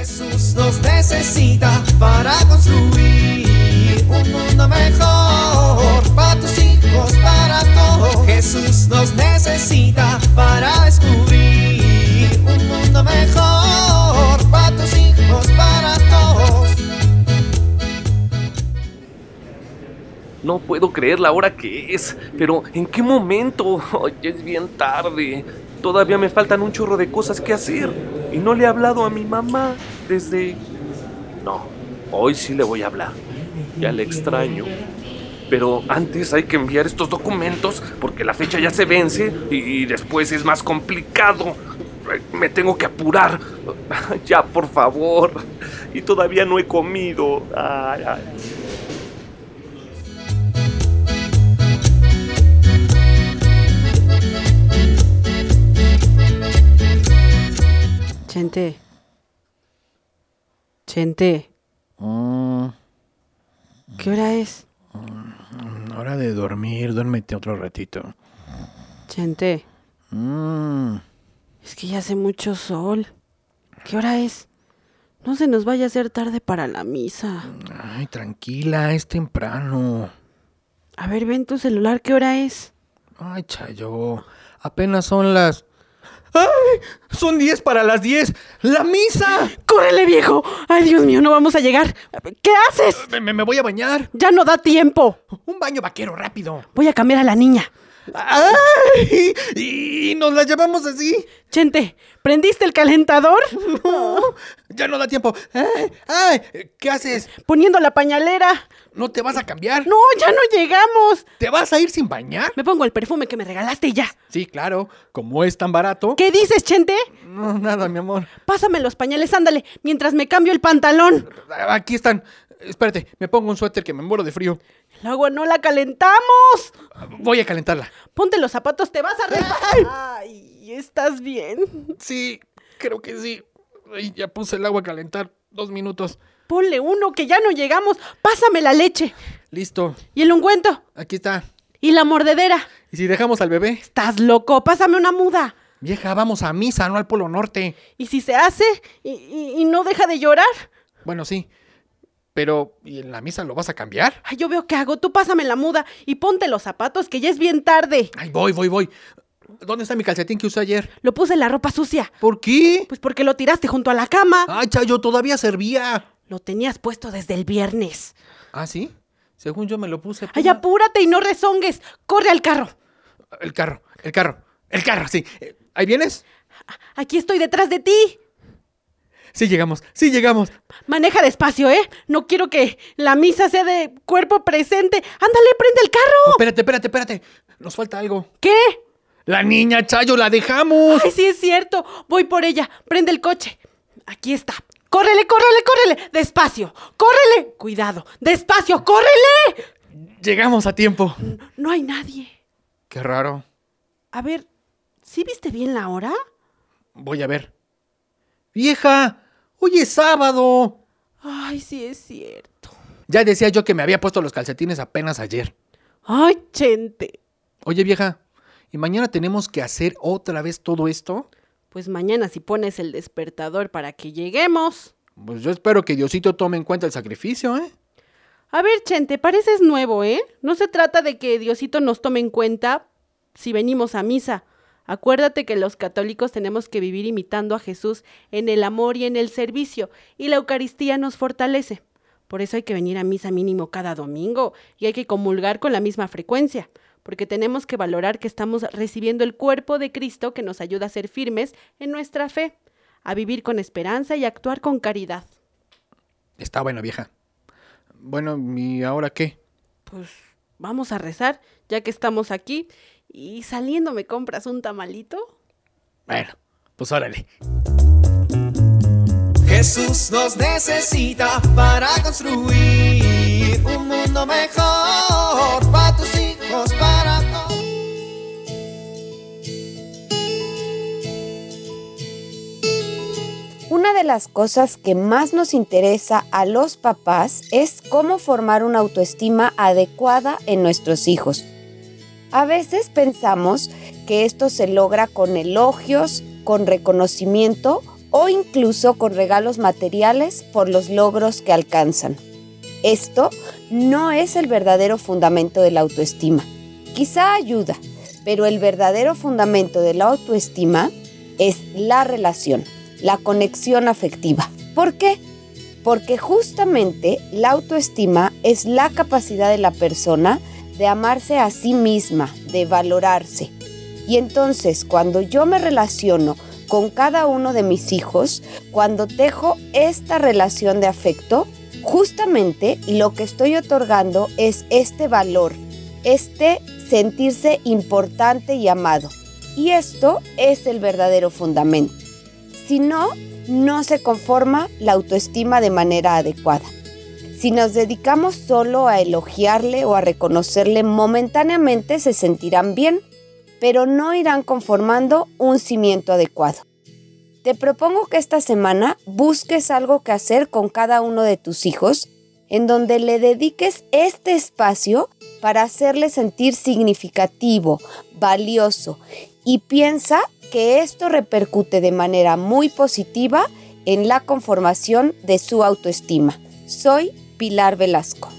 Jesús nos necesita para construir un mundo mejor para tus hijos, para todos. Jesús nos necesita para descubrir un mundo mejor para tus hijos, para todos. No puedo creer la hora que es, pero ¿en qué momento? Ya es bien tarde. Todavía me faltan un chorro de cosas que hacer. Y no le he hablado a mi mamá desde... No, hoy sí le voy a hablar. Ya le extraño. Pero antes hay que enviar estos documentos porque la fecha ya se vence y después es más complicado. Me tengo que apurar. Ya, por favor. Y todavía no he comido. Ay, ay. Chente. Chente. Mm, ¿Qué hora es? hora de dormir, duérmete otro ratito. Chente. Mm, Es que ya hace mucho sol. ¿Qué hora es? No se nos vaya a hacer tarde para la misa. ay, tranquila, es temprano. A ver, ven tu celular, ¿qué hora es? Ay, Chayo, apenas son las... ¡Ay! Son 10 para las 10. ¡La misa! ¡Córrele, viejo! ¡Ay, Dios mío, no vamos a llegar! ¿Qué haces? Me, me- me voy a bañar. Ya no da tiempo. Un baño vaquero, rápido. Voy a cambiar a la niña. ¡Ay! Y nos la llevamos así. Chente, ¿prendiste el calentador? No, ya no da tiempo. ¡Ay! ay, ¿Qué haces? Poniendo la pañalera. ¿No te vas a cambiar? No, ya no llegamos. ¿Te vas a ir sin bañar? Me pongo el perfume que me regalaste y ya. Sí, claro. Como es tan barato. ¿Qué dices, Chente? No, nada, mi amor. Pásame los pañales, ándale, mientras me cambio el pantalón. Aquí están. Espérate, me pongo un suéter que me muero de frío. El agua no la calentamos. Voy a calentarla. Ponte los zapatos, te vas a resbalar. Ay, ¿estás bien? Sí, creo que sí. Ay, ya puse el agua a calentar. Dos minutos. Ponle uno que ya no llegamos. Pásame la leche. Listo. Y el ungüento. Aquí está. Y la mordedera. ¿Y si dejamos al bebé? ¿Estás loco? Pásame una muda. Vieja, vamos a misa, no al Polo Norte. ¿Y si se hace? ¿Y, y- y no deja de llorar? Bueno, sí. Pero, ¿y en la misa lo vas a cambiar? Ay, yo veo qué hago. Tú pásame la muda y ponte los zapatos que ya es bien tarde. Ay, voy, voy, voy. ¿Dónde está mi calcetín que usé ayer? Lo puse en la ropa sucia. ¿Por qué? Pues porque lo tiraste junto a la cama. Ay, Chayo, todavía servía. Lo tenías puesto desde el viernes. ¿Ah, sí? Según yo me lo puse. Ay, apúrate y no rezongues. Corre al carro. El carro, el carro, el carro, sí. Eh, ¿Ahí vienes? Aquí estoy detrás de ti. Sí llegamos, sí llegamos. Maneja despacio, ¿eh? No quiero que la misa sea de cuerpo presente. Ándale, prende el carro. Espérate, espérate, espérate. Nos falta algo. ¿Qué? La niña, Chayo, la dejamos. Ay, sí es cierto. Voy por ella. Prende el coche. Aquí está. Córrele, córrele, córrele. Despacio. Córrele. Cuidado. Despacio. Córrele. Llegamos a tiempo. No hay nadie. Qué raro. A ver, ¿sí viste bien la hora? Voy a ver. Vieja, hoy es sábado. Ay, sí es cierto. Ya decía yo que me había puesto los calcetines apenas ayer. Ay, Chente. Oye, vieja, ¿y mañana tenemos que hacer otra vez todo esto? Pues mañana si pones el despertador para que lleguemos. Pues yo espero que Diosito tome en cuenta el sacrificio, ¿eh? A ver, Chente, pareces nuevo, ¿eh? No se trata de que Diosito nos tome en cuenta si venimos a misa. Acuérdate que los católicos tenemos que vivir imitando a Jesús en el amor y en el servicio, y la Eucaristía nos fortalece. Por eso hay que venir a misa mínimo cada domingo y hay que comulgar con la misma frecuencia, porque tenemos que valorar que estamos recibiendo el cuerpo de Cristo que nos ayuda a ser firmes en nuestra fe, a vivir con esperanza y a actuar con caridad. Está bueno, vieja. Bueno, ¿y ahora qué? Pues vamos a rezar, ya que estamos aquí. Y saliendo me compras un tamalito. Bueno, pues órale. Jesús nos necesita para construir un mundo mejor para tus hijos, para todos. Una de las cosas que más nos interesa a los papás es cómo formar una autoestima adecuada en nuestros hijos. A veces pensamos que esto se logra con elogios, con reconocimiento o incluso con regalos materiales por los logros que alcanzan. Esto no es el verdadero fundamento de la autoestima. Quizá ayuda, pero el verdadero fundamento de la autoestima es la relación, la conexión afectiva. ¿Por qué? Porque justamente la autoestima es la capacidad de la persona de amarse a sí misma, de valorarse. Y entonces cuando yo me relaciono con cada uno de mis hijos, cuando tejo esta relación de afecto, justamente lo que estoy otorgando es este valor, este sentirse importante y amado. Y esto es el verdadero fundamento. Si no, no se conforma la autoestima de manera adecuada. Si nos dedicamos solo a elogiarle o a reconocerle, momentáneamente se sentirán bien, pero no irán conformando un cimiento adecuado. Te propongo que esta semana busques algo que hacer con cada uno de tus hijos, en donde le dediques este espacio para hacerle sentir significativo, valioso y piensa que esto repercute de manera muy positiva en la conformación de su autoestima. Soy Pilar Velasco.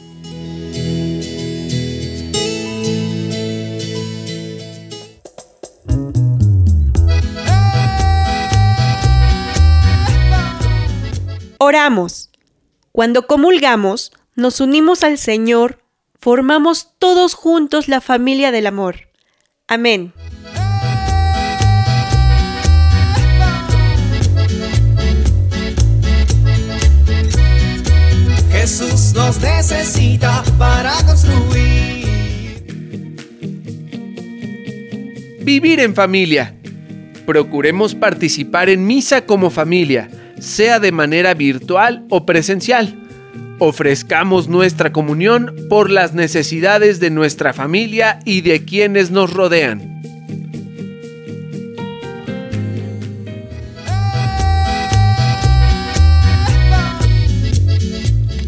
Oramos. Cuando comulgamos, nos unimos al Señor, formamos todos juntos la familia del amor. Amén. Nos necesita para construir. Vivir en familia. Procuremos participar en misa como familia, sea de manera virtual o presencial. Ofrezcamos nuestra comunión por las necesidades de nuestra familia y de quienes nos rodean.